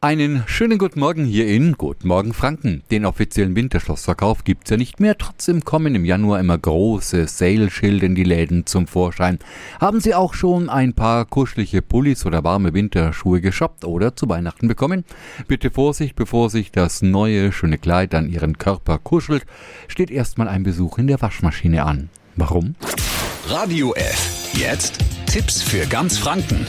Einen schönen guten Morgen hier in Guten Morgen Franken. Den offiziellen Winterschlossverkauf gibt's ja nicht mehr. Trotzdem kommen im Januar immer große Sale-Schilder in die Läden zum Vorschein. Haben Sie auch schon ein paar kuschelige Pullis oder warme Winterschuhe geshoppt oder zu Weihnachten bekommen? Bitte Vorsicht, bevor sich das neue schöne Kleid an Ihren Körper kuschelt, steht erstmal ein Besuch in der Waschmaschine an. Warum? Radio F. Jetzt Tipps für ganz Franken.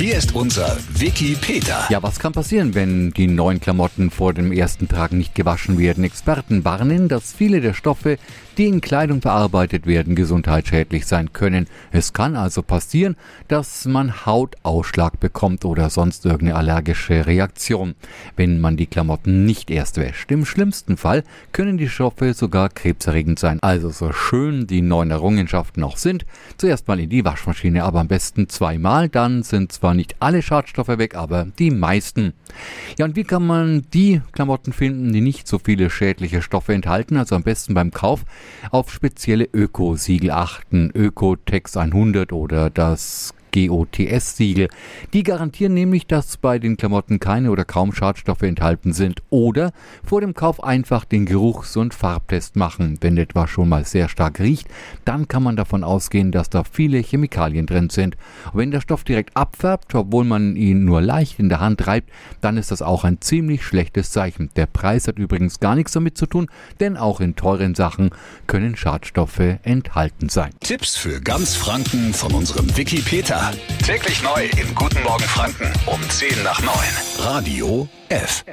Hier ist unser Wiki Peter. Ja, was kann passieren, wenn die neuen Klamotten vor dem ersten Tragen nicht gewaschen werden? Experten warnen, dass viele der Stoffe, die in Kleidung verarbeitet werden, gesundheitsschädlich sein können. Es kann also passieren, dass man Hautausschlag bekommt oder sonst irgendeine allergische Reaktion, wenn man die Klamotten nicht erst wäscht. Im schlimmsten Fall können die Stoffe sogar krebserregend sein. Also so schön die neuen Errungenschaften auch sind, zuerst mal in die Waschmaschine, aber am besten zweimal, dann sind zwar nicht alle Schadstoffe weg, aber die meisten. Ja, und wie kann man die Klamotten finden, die nicht so viele schädliche Stoffe enthalten? Also am besten beim Kauf auf spezielle Öko-Siegel achten. Ökotex 100 oder das GOTS-Siegel. Die garantieren nämlich, dass bei den Klamotten keine oder kaum Schadstoffe enthalten sind oder vor dem Kauf einfach den Geruchs- und Farbtest machen. Wenn etwas schon mal sehr stark riecht, dann kann man davon ausgehen, dass da viele Chemikalien drin sind. Und wenn der Stoff direkt abfärbt, obwohl man ihn nur leicht in der Hand reibt, dann ist das auch ein ziemlich schlechtes Zeichen. Der Preis hat übrigens gar nichts damit zu tun, denn auch in teuren Sachen können Schadstoffe enthalten sein. Tipps für ganz Franken von unserem Wiki Peter. Täglich neu in Guten Morgen Franken um 10 nach 9. Radio F.